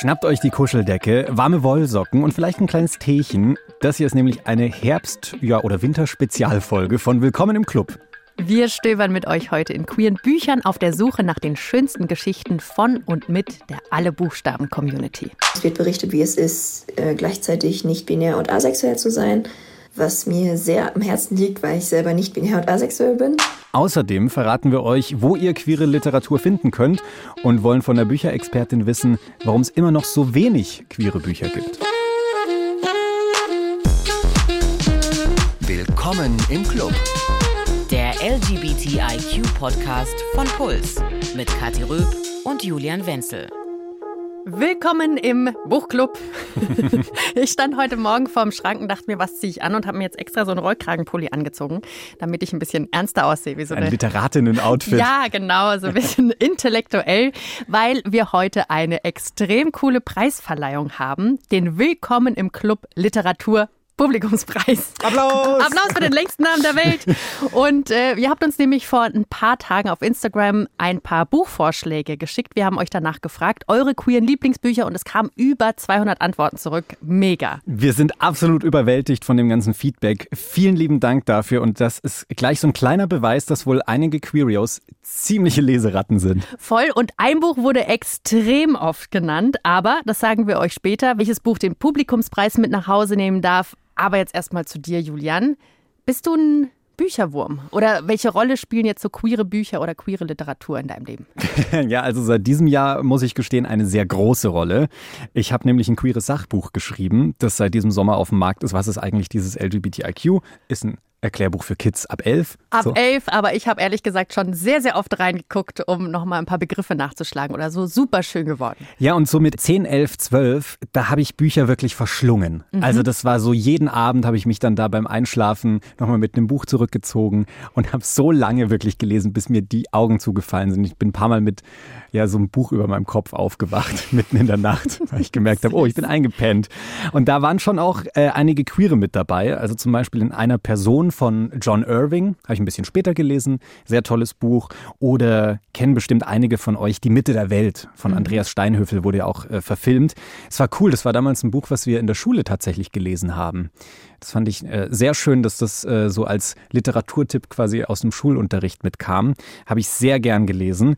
Schnappt euch die Kuscheldecke, warme Wollsocken und vielleicht ein kleines Teechen. Das hier ist nämlich eine Herbst- ja, oder Winterspezialfolge von Willkommen im Club. Wir stöbern mit euch heute in queeren Büchern auf der Suche nach den schönsten Geschichten von und mit der Alle Buchstaben Community. Es wird berichtet, wie es ist, äh, gleichzeitig nicht binär und asexuell zu sein, was mir sehr am Herzen liegt, weil ich selber nicht binär und asexuell bin. Außerdem verraten wir euch, wo ihr queere Literatur finden könnt und wollen von der Bücherexpertin wissen, warum es immer noch so wenig queere Bücher gibt. Willkommen im Club. Der LGBTIQ-Podcast von Puls mit Kathi Röb und Julian Wenzel. Willkommen im Buchclub. ich stand heute Morgen vorm Schrank und dachte mir, was ziehe ich an und habe mir jetzt extra so einen Rollkragenpulli angezogen, damit ich ein bisschen ernster aussehe. Wie so eine ein Literatinnen-Outfit. Ja, genau, so ein bisschen intellektuell, weil wir heute eine extrem coole Preisverleihung haben, den Willkommen im Club Literatur Publikumspreis. Applaus! Applaus für den längsten Namen der Welt. Und äh, ihr habt uns nämlich vor ein paar Tagen auf Instagram ein paar Buchvorschläge geschickt. Wir haben euch danach gefragt, eure queeren Lieblingsbücher und es kamen über 200 Antworten zurück. Mega. Wir sind absolut überwältigt von dem ganzen Feedback. Vielen lieben Dank dafür und das ist gleich so ein kleiner Beweis, dass wohl einige Queerios ziemliche Leseratten sind. Voll und ein Buch wurde extrem oft genannt, aber das sagen wir euch später, welches Buch den Publikumspreis mit nach Hause nehmen darf. Aber jetzt erstmal zu dir, Julian. Bist du ein Bücherwurm? Oder welche Rolle spielen jetzt so queere Bücher oder queere Literatur in deinem Leben? ja, also seit diesem Jahr muss ich gestehen, eine sehr große Rolle. Ich habe nämlich ein queeres Sachbuch geschrieben, das seit diesem Sommer auf dem Markt ist. Was ist eigentlich dieses LGBTIQ? Ist ein Erklärbuch für Kids ab elf. Ab so. elf, aber ich habe ehrlich gesagt schon sehr, sehr oft reingeguckt, um nochmal ein paar Begriffe nachzuschlagen oder so. Super schön geworden. Ja, und so mit 10, 11, 12, da habe ich Bücher wirklich verschlungen. Mhm. Also das war so, jeden Abend habe ich mich dann da beim Einschlafen nochmal mit einem Buch zurückgezogen und habe so lange wirklich gelesen, bis mir die Augen zugefallen sind. Ich bin ein paar Mal mit ja, so einem Buch über meinem Kopf aufgewacht, mitten in der Nacht, weil ich gemerkt habe, oh, ich bin eingepennt. Und da waren schon auch äh, einige Queere mit dabei. Also zum Beispiel in einer Person von John Irving, habe ich ein bisschen später gelesen, sehr tolles Buch. Oder kennen bestimmt einige von euch Die Mitte der Welt von mhm. Andreas Steinhöfel, wurde ja auch äh, verfilmt. Es war cool, das war damals ein Buch, was wir in der Schule tatsächlich gelesen haben. Das fand ich äh, sehr schön, dass das äh, so als Literaturtipp quasi aus dem Schulunterricht mitkam. Habe ich sehr gern gelesen.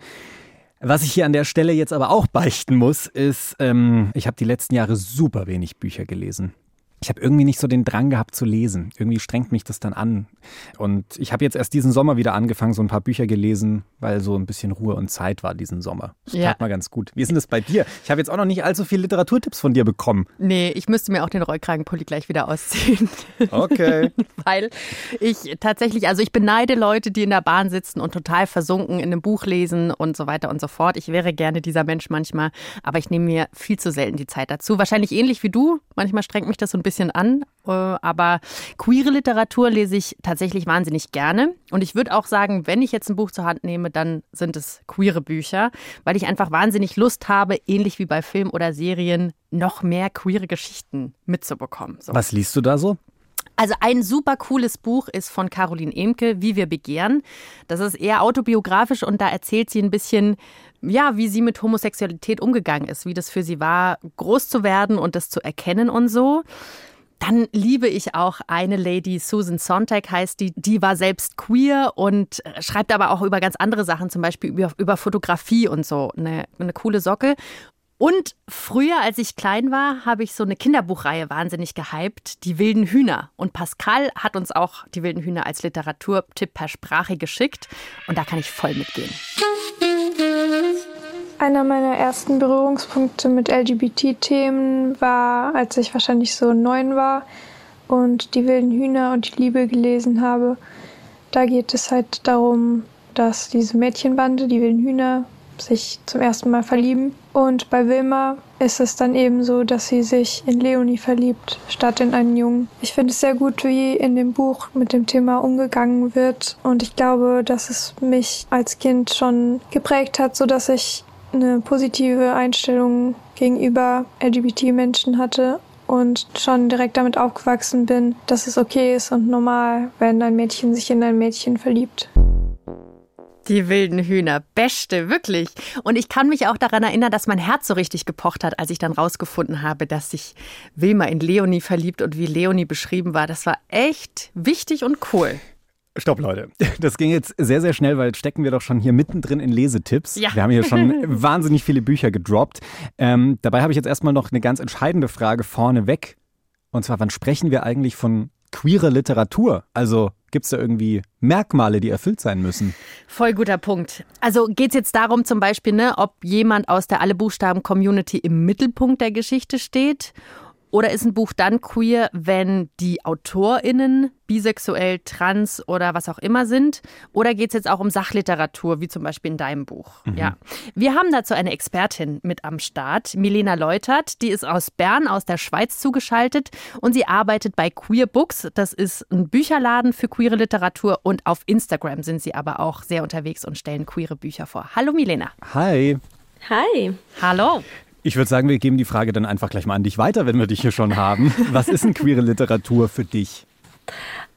Was ich hier an der Stelle jetzt aber auch beichten muss, ist, ähm, ich habe die letzten Jahre super wenig Bücher gelesen ich habe irgendwie nicht so den Drang gehabt zu lesen. Irgendwie strengt mich das dann an. Und ich habe jetzt erst diesen Sommer wieder angefangen, so ein paar Bücher gelesen, weil so ein bisschen Ruhe und Zeit war diesen Sommer. Das ja. tat mal ganz gut. Wie ist denn das bei dir? Ich habe jetzt auch noch nicht allzu viele Literaturtipps von dir bekommen. Nee, ich müsste mir auch den Rollkragenpulli gleich wieder ausziehen. Okay. weil ich tatsächlich, also ich beneide Leute, die in der Bahn sitzen und total versunken in einem Buch lesen und so weiter und so fort. Ich wäre gerne dieser Mensch manchmal, aber ich nehme mir viel zu selten die Zeit dazu. Wahrscheinlich ähnlich wie du. Manchmal strengt mich das so ein bisschen bisschen an, äh, aber queere Literatur lese ich tatsächlich wahnsinnig gerne. Und ich würde auch sagen, wenn ich jetzt ein Buch zur Hand nehme, dann sind es queere Bücher, weil ich einfach wahnsinnig Lust habe, ähnlich wie bei Film oder Serien, noch mehr queere Geschichten mitzubekommen. So. Was liest du da so? Also ein super cooles Buch ist von Caroline Emke, Wie wir begehren. Das ist eher autobiografisch und da erzählt sie ein bisschen, ja, wie sie mit Homosexualität umgegangen ist, wie das für sie war, groß zu werden und das zu erkennen und so. Dann liebe ich auch eine Lady, Susan Sontag heißt die, die war selbst queer und schreibt aber auch über ganz andere Sachen, zum Beispiel über, über Fotografie und so. Eine, eine coole Socke. Und früher, als ich klein war, habe ich so eine Kinderbuchreihe wahnsinnig gehypt, Die wilden Hühner. Und Pascal hat uns auch Die wilden Hühner als Literaturtipp per Sprache geschickt. Und da kann ich voll mitgehen. Einer meiner ersten Berührungspunkte mit LGBT-Themen war, als ich wahrscheinlich so neun war und Die wilden Hühner und die Liebe gelesen habe. Da geht es halt darum, dass diese Mädchenbande, die wilden Hühner, sich zum ersten Mal verlieben. Und bei Wilma ist es dann eben so, dass sie sich in Leonie verliebt, statt in einen Jungen. Ich finde es sehr gut, wie in dem Buch mit dem Thema umgegangen wird. Und ich glaube, dass es mich als Kind schon geprägt hat, so dass ich eine positive Einstellung gegenüber LGBT-Menschen hatte und schon direkt damit aufgewachsen bin, dass es okay ist und normal, wenn ein Mädchen sich in ein Mädchen verliebt. Die wilden Hühner, beste, wirklich. Und ich kann mich auch daran erinnern, dass mein Herz so richtig gepocht hat, als ich dann rausgefunden habe, dass sich Wilma in Leonie verliebt und wie Leonie beschrieben war. Das war echt wichtig und cool. Stopp, Leute. Das ging jetzt sehr, sehr schnell, weil stecken wir doch schon hier mittendrin in Lesetipps. Ja. Wir haben hier schon wahnsinnig viele Bücher gedroppt. Ähm, dabei habe ich jetzt erstmal noch eine ganz entscheidende Frage vorneweg. Und zwar, wann sprechen wir eigentlich von queerer Literatur? Also gibt es da irgendwie Merkmale, die erfüllt sein müssen? Voll guter Punkt. Also geht es jetzt darum zum Beispiel, ne, ob jemand aus der Alle Buchstaben-Community im Mittelpunkt der Geschichte steht oder ist ein Buch dann queer, wenn die AutorInnen bisexuell, trans oder was auch immer sind? Oder geht es jetzt auch um Sachliteratur, wie zum Beispiel in deinem Buch? Mhm. Ja. Wir haben dazu eine Expertin mit am Start, Milena Leutert. Die ist aus Bern, aus der Schweiz zugeschaltet und sie arbeitet bei Queer Books. Das ist ein Bücherladen für queere Literatur und auf Instagram sind sie aber auch sehr unterwegs und stellen queere Bücher vor. Hallo Milena. Hi. Hi. Hallo. Ich würde sagen, wir geben die Frage dann einfach gleich mal an dich weiter, wenn wir dich hier schon haben. Was ist denn queere Literatur für dich?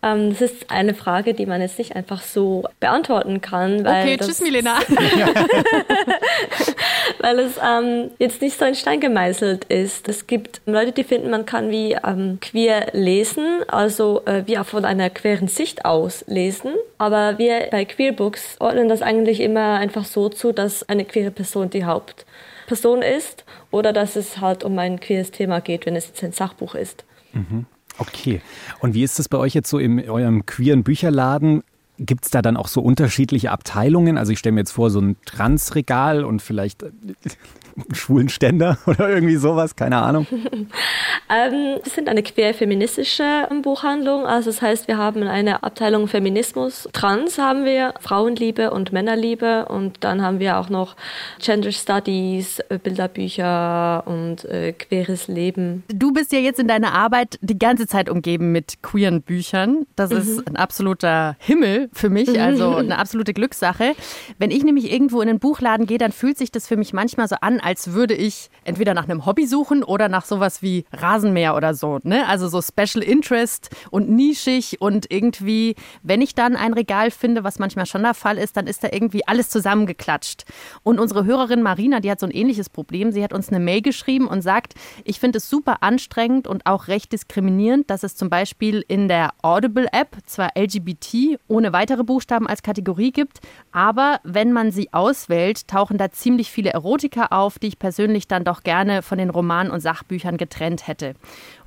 Ähm, das ist eine Frage, die man jetzt nicht einfach so beantworten kann. okay, tschüss Milena. weil es ähm, jetzt nicht so in Stein gemeißelt ist. Es gibt Leute, die finden, man kann wie ähm, queer lesen, also äh, wie auch von einer queeren Sicht aus lesen. Aber wir bei Queer Books ordnen das eigentlich immer einfach so zu, dass eine queere Person die Haupt Person ist oder dass es halt um ein queeres Thema geht, wenn es jetzt ein Sachbuch ist. Mhm. Okay. Und wie ist es bei euch jetzt so in eurem queeren Bücherladen? Gibt es da dann auch so unterschiedliche Abteilungen? Also ich stelle mir jetzt vor, so ein Transregal und vielleicht schwulen Ständer oder irgendwie sowas, keine Ahnung. ähm, wir sind eine queer-feministische Buchhandlung. Also das heißt, wir haben eine Abteilung Feminismus. Trans haben wir, Frauenliebe und Männerliebe. Und dann haben wir auch noch Gender Studies, äh, Bilderbücher und äh, queeres Leben. Du bist ja jetzt in deiner Arbeit die ganze Zeit umgeben mit queeren Büchern. Das mhm. ist ein absoluter Himmel für mich, also eine absolute Glückssache. Wenn ich nämlich irgendwo in einen Buchladen gehe, dann fühlt sich das für mich manchmal so an, als würde ich entweder nach einem Hobby suchen oder nach sowas wie Rasenmäher oder so. Ne? Also so Special Interest und nischig und irgendwie, wenn ich dann ein Regal finde, was manchmal schon der Fall ist, dann ist da irgendwie alles zusammengeklatscht. Und unsere Hörerin Marina, die hat so ein ähnliches Problem. Sie hat uns eine Mail geschrieben und sagt, ich finde es super anstrengend und auch recht diskriminierend, dass es zum Beispiel in der Audible-App zwar LGBT ohne weitere Buchstaben als Kategorie gibt, aber wenn man sie auswählt, tauchen da ziemlich viele Erotika auf auf, die ich persönlich dann doch gerne von den Romanen und Sachbüchern getrennt hätte.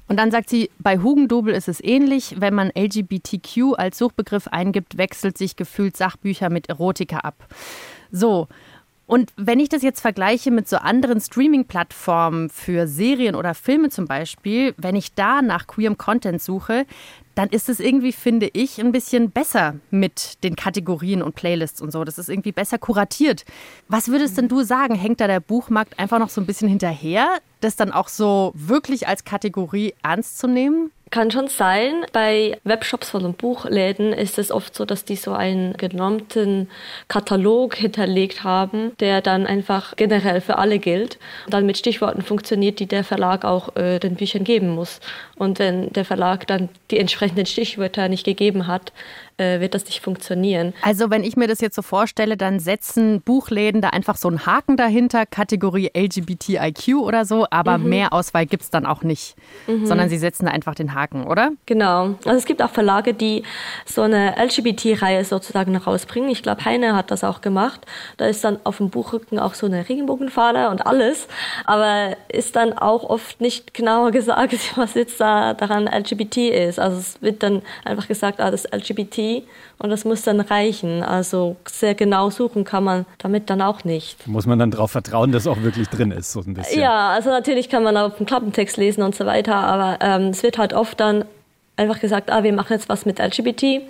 Und dann sagt sie, bei Hugendubel ist es ähnlich. Wenn man LGBTQ als Suchbegriff eingibt, wechselt sich gefühlt Sachbücher mit Erotika ab. So. Und wenn ich das jetzt vergleiche mit so anderen Streaming-Plattformen für Serien oder Filme zum Beispiel, wenn ich da nach queerem Content suche, dann ist es irgendwie, finde ich, ein bisschen besser mit den Kategorien und Playlists und so. Das ist irgendwie besser kuratiert. Was würdest denn du sagen? Hängt da der Buchmarkt einfach noch so ein bisschen hinterher, das dann auch so wirklich als Kategorie ernst zu nehmen? Kann schon sein. Bei Webshops von Buchläden ist es oft so, dass die so einen genormten Katalog hinterlegt haben, der dann einfach generell für alle gilt und dann mit Stichworten funktioniert, die der Verlag auch äh, den Büchern geben muss. Und wenn der Verlag dann die entsprechenden Stichwörter nicht gegeben hat, äh, wird das nicht funktionieren. Also wenn ich mir das jetzt so vorstelle, dann setzen Buchläden da einfach so einen Haken dahinter, Kategorie LGBTIQ oder so, aber mhm. mehr Auswahl gibt es dann auch nicht, mhm. sondern sie setzen da einfach den Haken, oder? Genau. Also es gibt auch Verlage, die so eine LGBT-Reihe sozusagen rausbringen. Ich glaube, Heine hat das auch gemacht. Da ist dann auf dem Buchrücken auch so eine Regenbogenfahne und alles, aber ist dann auch oft nicht genauer gesagt, was jetzt da daran LGBT ist. Also es wird dann einfach gesagt, ah, das LGBT und das muss dann reichen. Also sehr genau suchen kann man damit dann auch nicht. Muss man dann darauf vertrauen, dass auch wirklich drin ist, so ein bisschen. Ja, also natürlich kann man auf dem Klappentext lesen und so weiter, aber ähm, es wird halt oft dann einfach gesagt, ah, wir machen jetzt was mit LGBT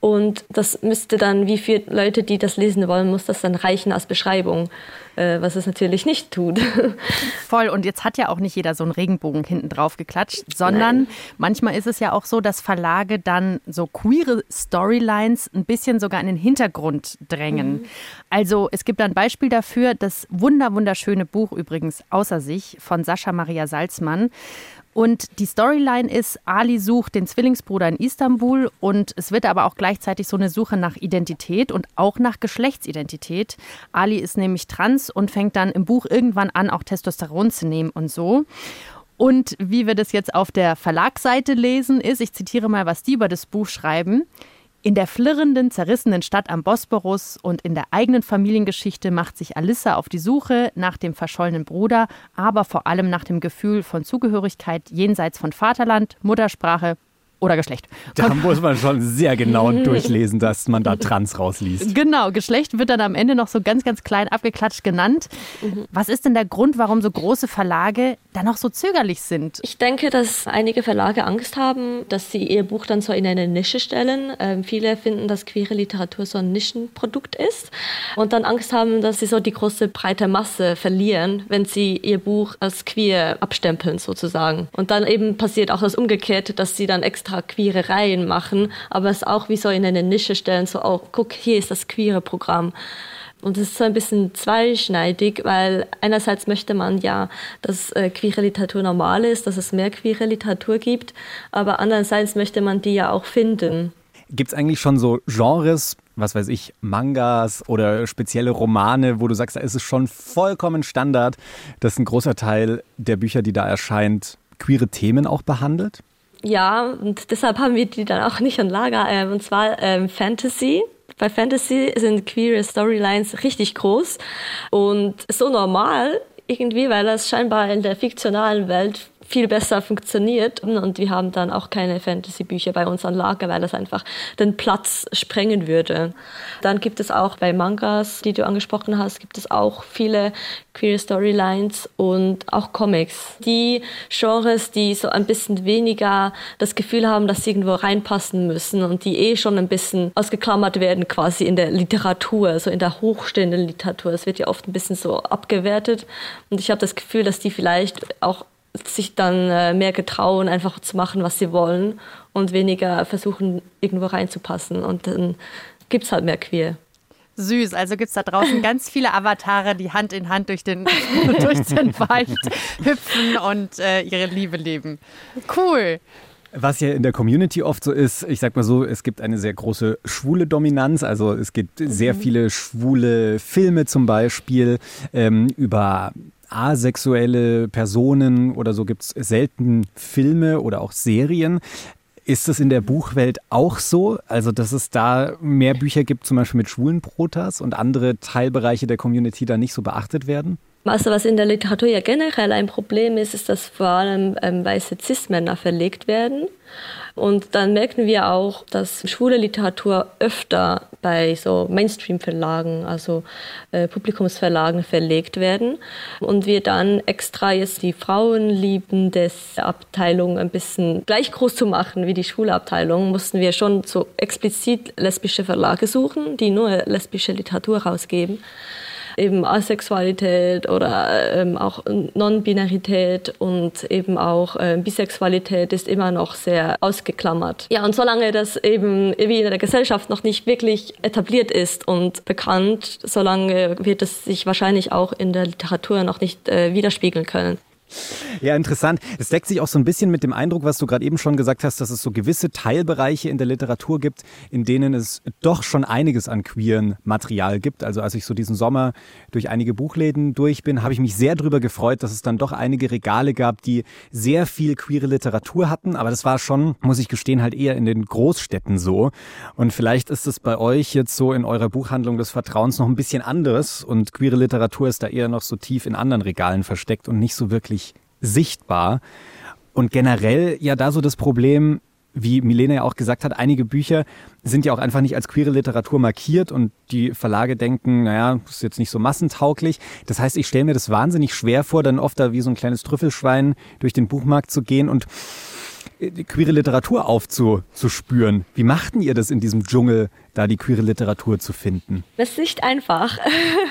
und das müsste dann, wie viele Leute, die das lesen wollen, muss das dann reichen als Beschreibung, äh, was es natürlich nicht tut. Voll. Und jetzt hat ja auch nicht jeder so einen Regenbogen hinten drauf geklatscht, sondern Nein. manchmal ist es ja auch so, dass Verlage dann so queere Storylines ein bisschen sogar in den Hintergrund drängen. Mhm. Also es gibt ein Beispiel dafür, das wunder wunderschöne Buch übrigens außer sich von Sascha Maria Salzmann. Und die Storyline ist, Ali sucht den Zwillingsbruder in Istanbul und es wird aber auch gleichzeitig so eine Suche nach Identität und auch nach Geschlechtsidentität. Ali ist nämlich trans und fängt dann im Buch irgendwann an, auch Testosteron zu nehmen und so. Und wie wir das jetzt auf der Verlagsseite lesen, ist, ich zitiere mal, was die über das Buch schreiben. In der flirrenden, zerrissenen Stadt am Bosporus und in der eigenen Familiengeschichte macht sich Alissa auf die Suche nach dem verschollenen Bruder, aber vor allem nach dem Gefühl von Zugehörigkeit jenseits von Vaterland, Muttersprache oder Geschlecht. Da muss man schon sehr genau durchlesen, dass man da trans rausliest. Genau, Geschlecht wird dann am Ende noch so ganz, ganz klein abgeklatscht genannt. Was ist denn der Grund, warum so große Verlage da noch so zögerlich sind? Ich denke, dass einige Verlage Angst haben, dass sie ihr Buch dann so in eine Nische stellen. Ähm, viele finden, dass queere Literatur so ein Nischenprodukt ist und dann Angst haben, dass sie so die große breite Masse verlieren, wenn sie ihr Buch als queer abstempeln sozusagen. Und dann eben passiert auch das Umgekehrte, dass sie dann extra extra queere Reihen machen, aber es auch wie so in eine Nische stellen, so, oh, guck, hier ist das queere Programm. Und es ist so ein bisschen zweischneidig, weil einerseits möchte man ja, dass äh, queere Literatur normal ist, dass es mehr queere Literatur gibt, aber andererseits möchte man die ja auch finden. Gibt es eigentlich schon so Genres, was weiß ich, Mangas oder spezielle Romane, wo du sagst, da ist es schon vollkommen Standard, dass ein großer Teil der Bücher, die da erscheint, queere Themen auch behandelt? Ja, und deshalb haben wir die dann auch nicht an Lager. Ähm, und zwar ähm, Fantasy. Bei Fantasy sind queere Storylines richtig groß und so normal irgendwie, weil das scheinbar in der fiktionalen Welt viel besser funktioniert. Und wir haben dann auch keine Fantasy-Bücher bei uns an Lager, weil das einfach den Platz sprengen würde. Dann gibt es auch bei Mangas, die du angesprochen hast, gibt es auch viele queer Storylines und auch Comics. Die Genres, die so ein bisschen weniger das Gefühl haben, dass sie irgendwo reinpassen müssen und die eh schon ein bisschen ausgeklammert werden quasi in der Literatur, so in der hochstehenden Literatur. Es wird ja oft ein bisschen so abgewertet und ich habe das Gefühl, dass die vielleicht auch sich dann äh, mehr getrauen, einfach zu machen, was sie wollen und weniger versuchen, irgendwo reinzupassen. Und dann gibt es halt mehr Queer. Süß, also gibt es da draußen ganz viele Avatare, die Hand in Hand durch den, durch den Wald hüpfen und äh, ihre Liebe leben. Cool. Was ja in der Community oft so ist, ich sag mal so, es gibt eine sehr große schwule Dominanz. Also es gibt sehr mhm. viele schwule Filme zum Beispiel ähm, über asexuelle Personen oder so gibt es selten Filme oder auch Serien. Ist das in der Buchwelt auch so? Also, dass es da mehr Bücher gibt, zum Beispiel mit schwulen Protas und andere Teilbereiche der Community da nicht so beachtet werden? Also was in der Literatur ja generell ein Problem ist, ist, dass vor allem ähm, weiße Cis-Männer verlegt werden. Und dann merken wir auch, dass schwule Literatur öfter bei so Mainstream-Verlagen, also äh, Publikumsverlagen verlegt werden. Und wir dann extra jetzt die Frauenlieben des Abteilung ein bisschen gleich groß zu machen wie die schwule Abteilung, mussten wir schon so explizit lesbische Verlage suchen, die nur lesbische Literatur rausgeben eben Asexualität oder ähm, auch Non-Binarität und eben auch äh, Bisexualität ist immer noch sehr ausgeklammert. Ja, und solange das eben wie in der Gesellschaft noch nicht wirklich etabliert ist und bekannt, solange wird es sich wahrscheinlich auch in der Literatur noch nicht äh, widerspiegeln können. Ja, interessant. Es deckt sich auch so ein bisschen mit dem Eindruck, was du gerade eben schon gesagt hast, dass es so gewisse Teilbereiche in der Literatur gibt, in denen es doch schon einiges an queeren Material gibt. Also als ich so diesen Sommer durch einige Buchläden durch bin, habe ich mich sehr darüber gefreut, dass es dann doch einige Regale gab, die sehr viel queere Literatur hatten. Aber das war schon, muss ich gestehen, halt eher in den Großstädten so. Und vielleicht ist es bei euch jetzt so in eurer Buchhandlung des Vertrauens noch ein bisschen anders und queere Literatur ist da eher noch so tief in anderen Regalen versteckt und nicht so wirklich sichtbar. Und generell ja da so das Problem, wie Milena ja auch gesagt hat, einige Bücher sind ja auch einfach nicht als queere Literatur markiert und die Verlage denken, naja, ist jetzt nicht so massentauglich. Das heißt, ich stelle mir das wahnsinnig schwer vor, dann oft da wie so ein kleines Trüffelschwein durch den Buchmarkt zu gehen und queere Literatur aufzuspüren. Wie machten ihr das in diesem Dschungel, da die queere Literatur zu finden? Das ist nicht einfach.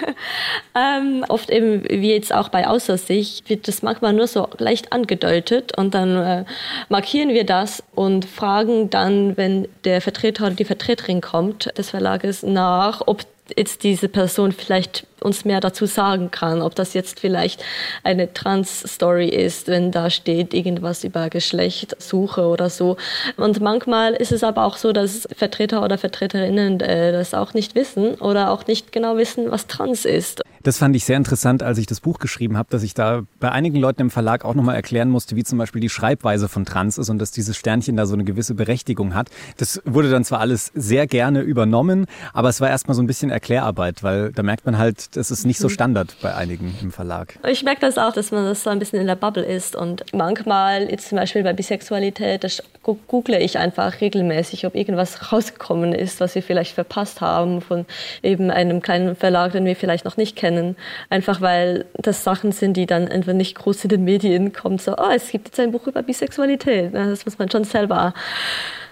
ähm, oft eben, wie jetzt auch bei Außersicht, wird das manchmal nur so leicht angedeutet und dann äh, markieren wir das und fragen dann, wenn der Vertreter oder die Vertreterin kommt des Verlages nach, ob jetzt diese Person vielleicht uns mehr dazu sagen kann, ob das jetzt vielleicht eine Trans-Story ist, wenn da steht irgendwas über Geschlechtssuche oder so. Und manchmal ist es aber auch so, dass Vertreter oder Vertreterinnen äh, das auch nicht wissen oder auch nicht genau wissen, was Trans ist. Das fand ich sehr interessant, als ich das Buch geschrieben habe, dass ich da bei einigen Leuten im Verlag auch nochmal erklären musste, wie zum Beispiel die Schreibweise von Trans ist und dass dieses Sternchen da so eine gewisse Berechtigung hat. Das wurde dann zwar alles sehr gerne übernommen, aber es war erstmal so ein bisschen Erklärarbeit, weil da merkt man halt, das ist nicht so Standard bei einigen im Verlag. Ich merke das auch, dass man das so ein bisschen in der Bubble ist und manchmal, jetzt zum Beispiel bei Bisexualität, das google ich einfach regelmäßig, ob irgendwas rausgekommen ist, was wir vielleicht verpasst haben von eben einem kleinen Verlag, den wir vielleicht noch nicht kennen. Einfach weil das Sachen sind, die dann einfach nicht groß in den Medien kommen. So, oh, es gibt jetzt ein Buch über Bisexualität. Das muss man schon selber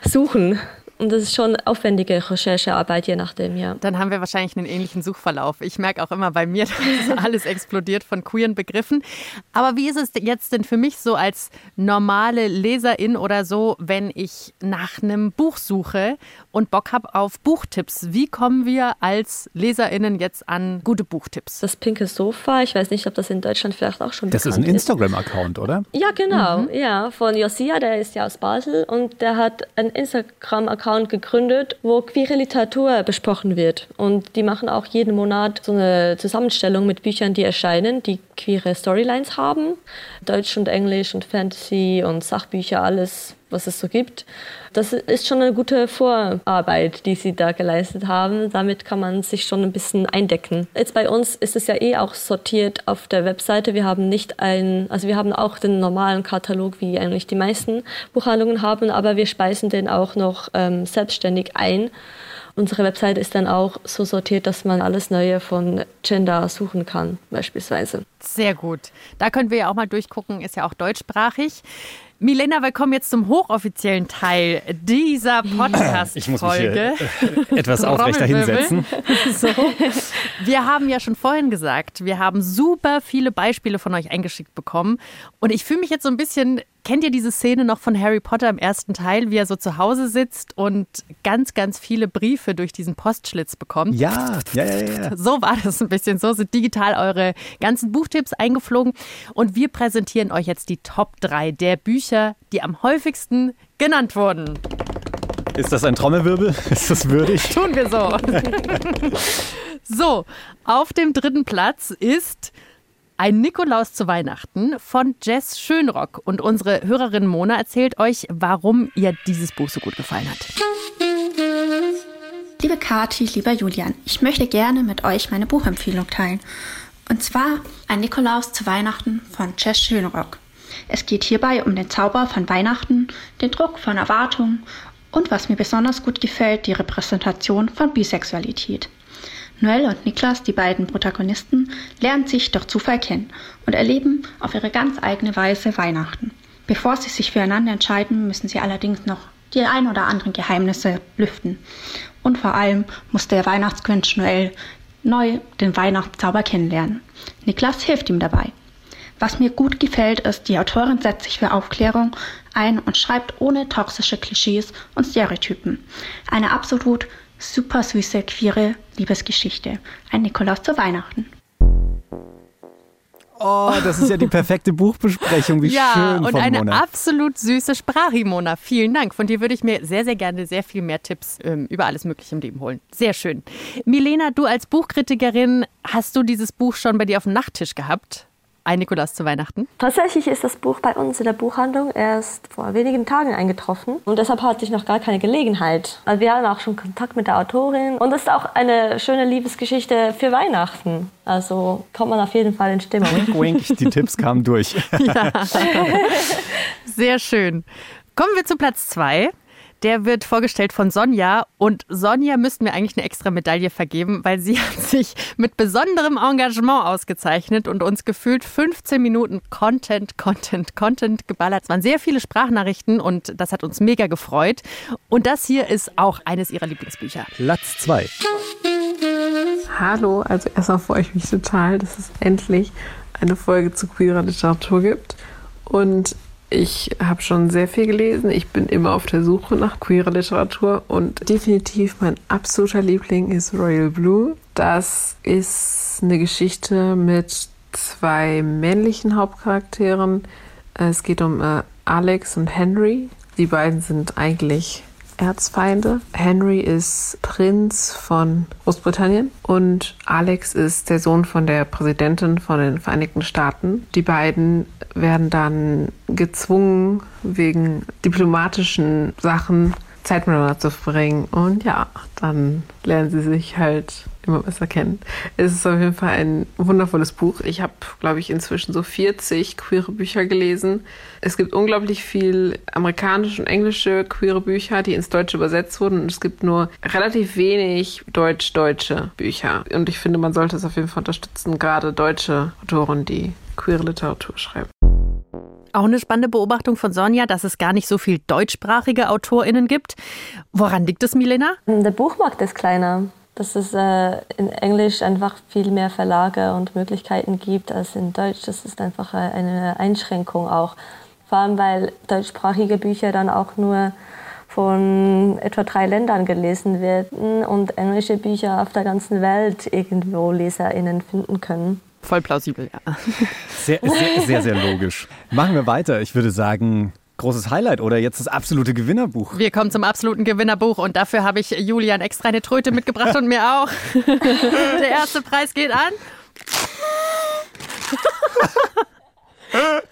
suchen. Und das ist schon aufwendige Recherchearbeit, je nachdem, ja. Dann haben wir wahrscheinlich einen ähnlichen Suchverlauf. Ich merke auch immer bei mir, dass alles explodiert von queeren Begriffen. Aber wie ist es jetzt denn für mich so als normale Leserin oder so, wenn ich nach einem Buch suche und Bock habe auf Buchtipps? Wie kommen wir als LeserInnen jetzt an gute Buchtipps? Das pinke Sofa, ich weiß nicht, ob das in Deutschland vielleicht auch schon Das ist ein Instagram-Account, oder? Ja, genau. Mhm. Ja, von Josia, der ist ja aus Basel und der hat einen Instagram-Account Account gegründet, wo queere Literatur besprochen wird. Und die machen auch jeden Monat so eine Zusammenstellung mit Büchern, die erscheinen, die queere Storylines haben. Deutsch und Englisch und Fantasy und Sachbücher, alles, was es so gibt. Das ist schon eine gute Vorarbeit, die sie da geleistet haben. Damit kann man sich schon ein bisschen eindecken. Jetzt bei uns ist es ja eh auch sortiert auf der Webseite. Wir haben nicht ein, also wir haben auch den normalen Katalog, wie eigentlich die meisten Buchhandlungen haben, aber wir speisen den auch noch ähm, selbstständig ein. Unsere Webseite ist dann auch so sortiert, dass man alles Neue von Gender suchen kann, beispielsweise. Sehr gut. Da können wir ja auch mal durchgucken, ist ja auch deutschsprachig. Milena, wir kommen jetzt zum hochoffiziellen Teil dieser Podcast-Folge. Ich muss mich hier etwas aufrechter hinsetzen. So. Wir haben ja schon vorhin gesagt, wir haben super viele Beispiele von euch eingeschickt bekommen. Und ich fühle mich jetzt so ein bisschen Kennt ihr diese Szene noch von Harry Potter im ersten Teil, wie er so zu Hause sitzt und ganz, ganz viele Briefe durch diesen Postschlitz bekommt? Ja, ja, ja, ja. So war das ein bisschen. So sind digital eure ganzen Buchtipps eingeflogen. Und wir präsentieren euch jetzt die Top 3 der Bücher, die am häufigsten genannt wurden. Ist das ein Trommelwirbel? Ist das würdig? Tun wir so. so, auf dem dritten Platz ist ein Nikolaus zu Weihnachten von Jess Schönrock. Und unsere Hörerin Mona erzählt euch, warum ihr dieses Buch so gut gefallen hat. Liebe Kathi, lieber Julian, ich möchte gerne mit euch meine Buchempfehlung teilen. Und zwar Ein Nikolaus zu Weihnachten von Jess Schönrock. Es geht hierbei um den Zauber von Weihnachten, den Druck von Erwartungen und was mir besonders gut gefällt, die Repräsentation von Bisexualität. Noel und Niklas, die beiden Protagonisten, lernen sich durch Zufall kennen und erleben auf ihre ganz eigene Weise Weihnachten. Bevor sie sich füreinander entscheiden, müssen sie allerdings noch die ein oder anderen Geheimnisse lüften. Und vor allem muss der Weihnachtsgrinch Noel neu den Weihnachtszauber kennenlernen. Niklas hilft ihm dabei. Was mir gut gefällt, ist, die Autorin setzt sich für Aufklärung ein und schreibt ohne toxische Klischees und Stereotypen. Eine absolut super süße, queere Liebesgeschichte. Ein Nikolaus zu Weihnachten. Oh, das ist ja die perfekte Buchbesprechung. Wie ja, schön. und eine Mona. absolut süße Sprache, Mona. Vielen Dank. Von dir würde ich mir sehr, sehr gerne sehr viel mehr Tipps ähm, über alles Mögliche im Leben holen. Sehr schön. Milena, du als Buchkritikerin, hast du dieses Buch schon bei dir auf dem Nachttisch gehabt? Ein Nikolaus zu Weihnachten? Tatsächlich ist das Buch bei uns in der Buchhandlung erst vor wenigen Tagen eingetroffen und deshalb hatte ich noch gar keine Gelegenheit. Also wir hatten auch schon Kontakt mit der Autorin und es ist auch eine schöne Liebesgeschichte für Weihnachten. Also kommt man auf jeden Fall in Stimmung. Wink, wink, die Tipps kamen durch. Ja. Sehr schön. Kommen wir zu Platz zwei. Der wird vorgestellt von Sonja und Sonja müssten wir eigentlich eine extra Medaille vergeben, weil sie hat sich mit besonderem Engagement ausgezeichnet und uns gefühlt 15 Minuten Content, Content, Content geballert. Es waren sehr viele Sprachnachrichten und das hat uns mega gefreut. Und das hier ist auch eines ihrer Lieblingsbücher. Platz zwei. Hallo, also erstmal freue ich mich total, dass es endlich eine Folge zu queerer Literatur gibt. Und Ich habe schon sehr viel gelesen. Ich bin immer auf der Suche nach queerer Literatur und definitiv mein absoluter Liebling ist Royal Blue. Das ist eine Geschichte mit zwei männlichen Hauptcharakteren. Es geht um äh, Alex und Henry. Die beiden sind eigentlich Erzfeinde. Henry ist Prinz von Großbritannien und Alex ist der Sohn von der Präsidentin von den Vereinigten Staaten. Die beiden werden dann gezwungen, wegen diplomatischen Sachen Zeit miteinander zu verbringen. Und ja, dann lernen sie sich halt immer besser kennen. Es ist auf jeden Fall ein wundervolles Buch. Ich habe, glaube ich, inzwischen so 40 queere Bücher gelesen. Es gibt unglaublich viel amerikanische und englische queere Bücher, die ins Deutsche übersetzt wurden. Und es gibt nur relativ wenig deutsch-deutsche Bücher. Und ich finde, man sollte es auf jeden Fall unterstützen, gerade deutsche Autoren, die queere Literatur schreiben. Auch eine spannende Beobachtung von Sonja, dass es gar nicht so viel deutschsprachige AutorInnen gibt. Woran liegt es, Milena? Der Buchmarkt ist kleiner. Dass es äh, in Englisch einfach viel mehr Verlage und Möglichkeiten gibt als in Deutsch. Das ist einfach äh, eine Einschränkung auch. Vor allem, weil deutschsprachige Bücher dann auch nur von etwa drei Ländern gelesen werden und englische Bücher auf der ganzen Welt irgendwo LeserInnen finden können. Voll plausibel, ja. Sehr, sehr, sehr, sehr logisch. Machen wir weiter. Ich würde sagen, großes Highlight oder jetzt das absolute Gewinnerbuch. Wir kommen zum absoluten Gewinnerbuch und dafür habe ich Julian extra eine Tröte mitgebracht und mir auch. Der erste Preis geht an.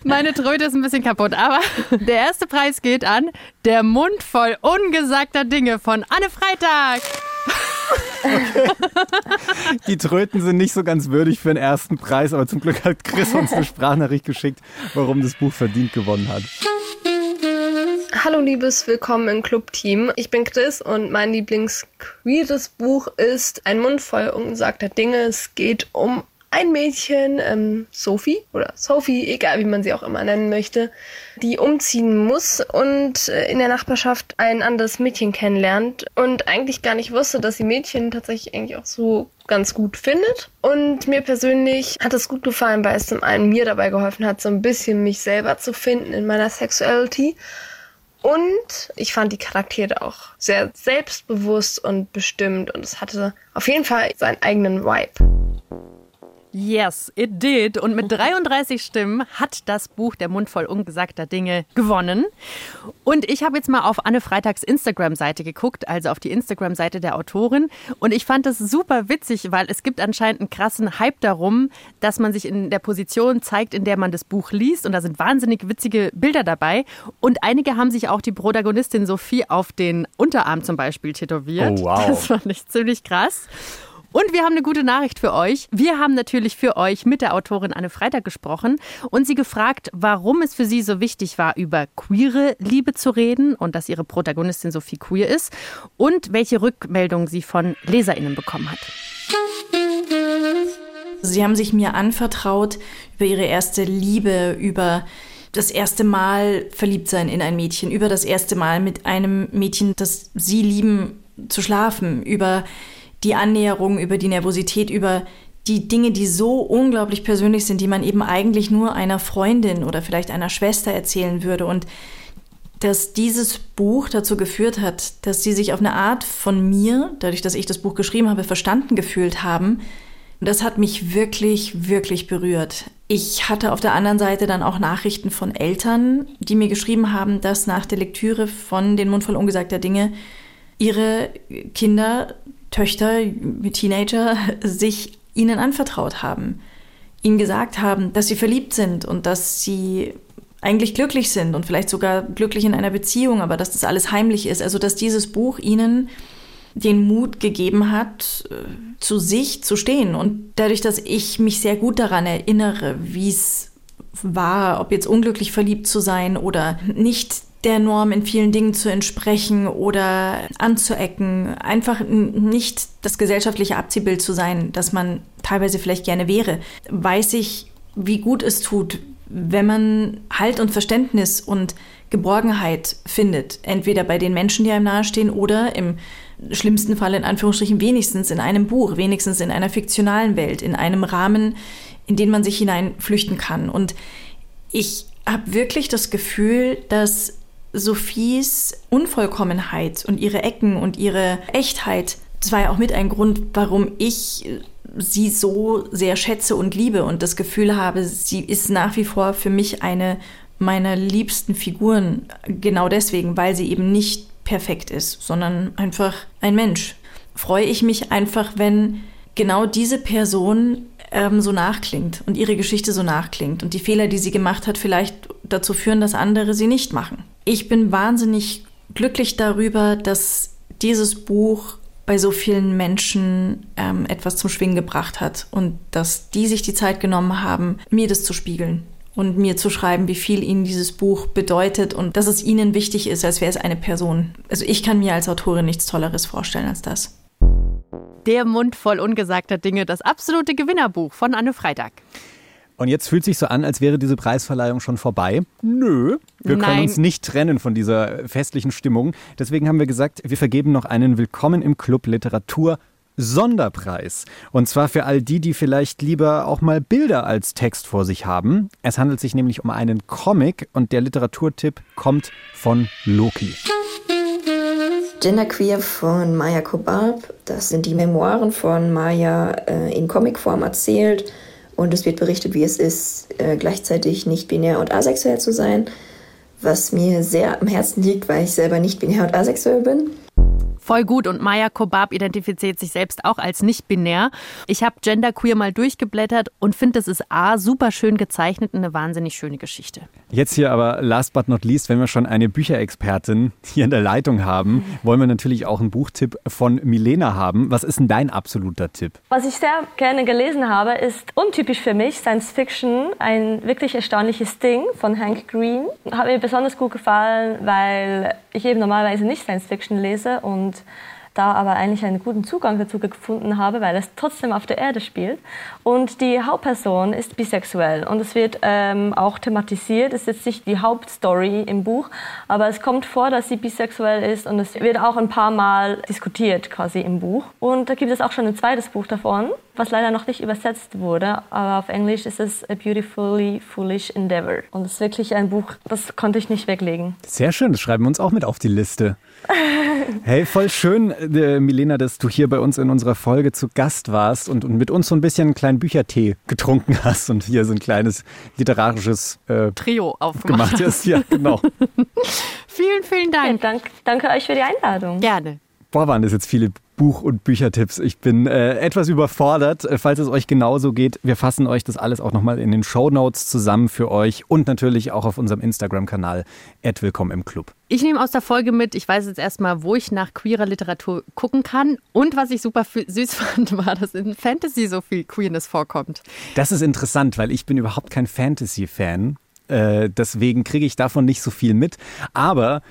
Meine Tröte ist ein bisschen kaputt, aber der erste Preis geht an Der Mund voll ungesagter Dinge von Anne Freitag. Die Tröten sind nicht so ganz würdig für den ersten Preis, aber zum Glück hat Chris uns eine Sprachnachricht geschickt, warum das Buch verdient gewonnen hat. Hallo liebes Willkommen im Club-Team. Ich bin Chris und mein Lieblings-queeres Buch ist Ein Mund voll ungesagter Dinge. Es geht um ein Mädchen, ähm, Sophie oder Sophie, egal wie man sie auch immer nennen möchte, die umziehen muss und äh, in der Nachbarschaft ein anderes Mädchen kennenlernt und eigentlich gar nicht wusste, dass sie Mädchen tatsächlich eigentlich auch so ganz gut findet. Und mir persönlich hat es gut gefallen, weil es zum einen mir dabei geholfen hat, so ein bisschen mich selber zu finden in meiner Sexuality. Und ich fand die Charaktere auch sehr selbstbewusst und bestimmt und es hatte auf jeden Fall seinen eigenen Vibe. Yes, it did. Und mit 33 Stimmen hat das Buch Der Mund voll ungesagter Dinge gewonnen. Und ich habe jetzt mal auf Anne Freitags Instagram-Seite geguckt, also auf die Instagram-Seite der Autorin. Und ich fand das super witzig, weil es gibt anscheinend einen krassen Hype darum, dass man sich in der Position zeigt, in der man das Buch liest. Und da sind wahnsinnig witzige Bilder dabei. Und einige haben sich auch die Protagonistin Sophie auf den Unterarm zum Beispiel tätowiert. Oh, wow. Das fand ich ziemlich krass. Und wir haben eine gute Nachricht für euch. Wir haben natürlich für euch mit der Autorin Anne Freitag gesprochen und sie gefragt, warum es für sie so wichtig war, über queere Liebe zu reden und dass ihre Protagonistin Sophie queer ist und welche Rückmeldung sie von LeserInnen bekommen hat. Sie haben sich mir anvertraut über ihre erste Liebe, über das erste Mal verliebt sein in ein Mädchen, über das erste Mal mit einem Mädchen, das sie lieben, zu schlafen, über die Annäherung, über die Nervosität, über die Dinge, die so unglaublich persönlich sind, die man eben eigentlich nur einer Freundin oder vielleicht einer Schwester erzählen würde. Und dass dieses Buch dazu geführt hat, dass sie sich auf eine Art von mir, dadurch, dass ich das Buch geschrieben habe, verstanden gefühlt haben. Das hat mich wirklich, wirklich berührt. Ich hatte auf der anderen Seite dann auch Nachrichten von Eltern, die mir geschrieben haben, dass nach der Lektüre von Den Mund voll ungesagter Dinge ihre Kinder Töchter, Teenager sich ihnen anvertraut haben, ihnen gesagt haben, dass sie verliebt sind und dass sie eigentlich glücklich sind und vielleicht sogar glücklich in einer Beziehung, aber dass das alles heimlich ist. Also dass dieses Buch ihnen den Mut gegeben hat, äh, zu sich zu stehen. Und dadurch, dass ich mich sehr gut daran erinnere, wie es war, ob jetzt unglücklich verliebt zu sein oder nicht der Norm in vielen Dingen zu entsprechen oder anzuecken, einfach nicht das gesellschaftliche Abziehbild zu sein, das man teilweise vielleicht gerne wäre, weiß ich, wie gut es tut, wenn man Halt und Verständnis und Geborgenheit findet, entweder bei den Menschen, die einem nahestehen oder im schlimmsten Fall in Anführungsstrichen wenigstens in einem Buch, wenigstens in einer fiktionalen Welt, in einem Rahmen, in den man sich hineinflüchten kann. Und ich habe wirklich das Gefühl, dass Sophies Unvollkommenheit und ihre Ecken und ihre Echtheit, das war ja auch mit ein Grund, warum ich sie so sehr schätze und liebe und das Gefühl habe, sie ist nach wie vor für mich eine meiner liebsten Figuren. Genau deswegen, weil sie eben nicht perfekt ist, sondern einfach ein Mensch. Freue ich mich einfach, wenn genau diese Person ähm, so nachklingt und ihre Geschichte so nachklingt und die Fehler, die sie gemacht hat, vielleicht dazu führen, dass andere sie nicht machen. Ich bin wahnsinnig glücklich darüber, dass dieses Buch bei so vielen Menschen ähm, etwas zum Schwingen gebracht hat und dass die sich die Zeit genommen haben, mir das zu spiegeln und mir zu schreiben, wie viel ihnen dieses Buch bedeutet und dass es ihnen wichtig ist, als wäre es eine Person. Also ich kann mir als Autorin nichts Tolleres vorstellen als das. Der Mund voll ungesagter Dinge, das absolute Gewinnerbuch von Anne Freitag. Und jetzt fühlt sich so an, als wäre diese Preisverleihung schon vorbei. Nö, wir Nein. können uns nicht trennen von dieser festlichen Stimmung. Deswegen haben wir gesagt, wir vergeben noch einen Willkommen im Club Literatur Sonderpreis. Und zwar für all die, die vielleicht lieber auch mal Bilder als Text vor sich haben. Es handelt sich nämlich um einen Comic und der Literaturtipp kommt von Loki. Genderqueer von Maya Kobab. Das sind die Memoiren von Maya äh, in Comicform erzählt. Und es wird berichtet, wie es ist, äh, gleichzeitig nicht binär und asexuell zu sein. Was mir sehr am Herzen liegt, weil ich selber nicht binär und asexuell bin. Voll gut und Maya Kobab identifiziert sich selbst auch als nicht binär. Ich habe Genderqueer mal durchgeblättert und finde, das ist A, super schön gezeichnet und eine wahnsinnig schöne Geschichte. Jetzt hier aber last but not least, wenn wir schon eine Bücherexpertin hier in der Leitung haben, wollen wir natürlich auch einen Buchtipp von Milena haben. Was ist denn dein absoluter Tipp? Was ich sehr gerne gelesen habe, ist untypisch für mich, Science Fiction, ein wirklich erstaunliches Ding von Hank Green. Hat mir besonders gut gefallen, weil ich eben normalerweise nicht Science Fiction lese und da aber eigentlich einen guten Zugang dazu gefunden habe, weil es trotzdem auf der Erde spielt. Und die Hauptperson ist bisexuell und es wird ähm, auch thematisiert. Es ist jetzt nicht die Hauptstory im Buch, aber es kommt vor, dass sie bisexuell ist und es wird auch ein paar Mal diskutiert quasi im Buch. Und da gibt es auch schon ein zweites Buch davon, was leider noch nicht übersetzt wurde, aber auf Englisch ist es A Beautifully Foolish Endeavor. Und es ist wirklich ein Buch, das konnte ich nicht weglegen. Sehr schön, das schreiben wir uns auch mit auf die Liste. Hey, voll schön, äh, Milena, dass du hier bei uns in unserer Folge zu Gast warst und, und mit uns so ein bisschen einen kleinen Büchertee getrunken hast und hier so ein kleines literarisches äh, Trio aufgemacht gemacht hast. Ja, genau. Vielen, vielen Dank. Ja, dank, danke euch für die Einladung. Gerne. Boah, waren das jetzt viele Buch- und Büchertipps. Ich bin äh, etwas überfordert. Äh, Falls es euch genauso geht, wir fassen euch das alles auch nochmal in den Show Notes zusammen für euch und natürlich auch auf unserem Instagram-Kanal Willkommen im Club. Ich nehme aus der Folge mit, ich weiß jetzt erstmal, wo ich nach queerer Literatur gucken kann. Und was ich super süß fand, war, dass in Fantasy so viel Queerness vorkommt. Das ist interessant, weil ich bin überhaupt kein Fantasy-Fan. Äh, deswegen kriege ich davon nicht so viel mit. Aber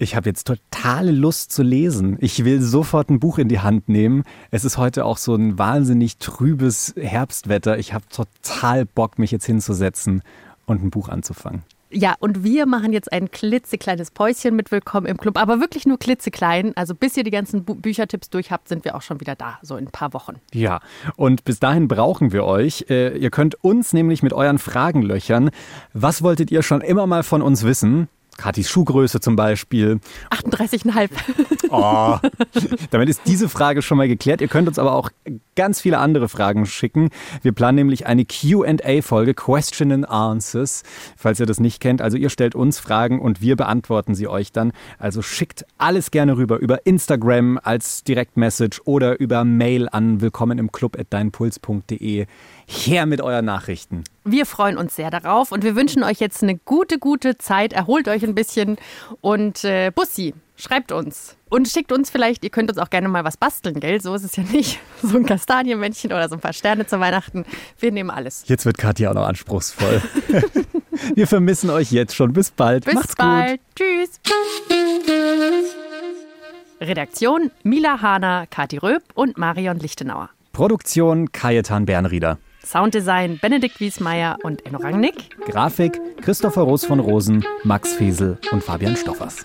ich habe jetzt totale Lust zu lesen. Ich will sofort ein Buch in die Hand nehmen. Es ist heute auch so ein wahnsinnig trübes Herbstwetter. Ich habe total Bock, mich jetzt hinzusetzen und ein Buch anzufangen. Ja, und wir machen jetzt ein klitzekleines Päuschen mit Willkommen im Club, aber wirklich nur klitzeklein. Also bis ihr die ganzen Bu Büchertipps durch habt, sind wir auch schon wieder da, so in ein paar Wochen. Ja, und bis dahin brauchen wir euch. Äh, ihr könnt uns nämlich mit euren Fragen löchern. Was wolltet ihr schon immer mal von uns wissen? Katis Schuhgröße zum Beispiel. 38,5. Oh, damit ist diese Frage schon mal geklärt. Ihr könnt uns aber auch ganz viele andere Fragen schicken. Wir planen nämlich eine QA-Folge, Question and Answers, falls ihr das nicht kennt. Also ihr stellt uns Fragen und wir beantworten sie euch dann. Also schickt alles gerne rüber über Instagram als Direktmessage oder über Mail an willkommen im Club at deinpuls.de. Her mit euren Nachrichten. Wir freuen uns sehr darauf und wir wünschen euch jetzt eine gute, gute Zeit. Erholt euch ein bisschen und äh, Bussi, schreibt uns. Und schickt uns vielleicht, ihr könnt uns auch gerne mal was basteln, gell? So ist es ja nicht. So ein Kastanienmännchen oder so ein paar Sterne zu Weihnachten. Wir nehmen alles. Jetzt wird Katja auch noch anspruchsvoll. Wir vermissen euch jetzt schon. Bis bald. Bis Macht's bald. gut. Tschüss. Redaktion Mila Hahner, Kati Röb und Marion Lichtenauer. Produktion Kajetan Bernrieder. Sounddesign Benedikt Wiesmeier und Enno Rangnick. Grafik Christopher Roos von Rosen, Max Fesel und Fabian Stoffers.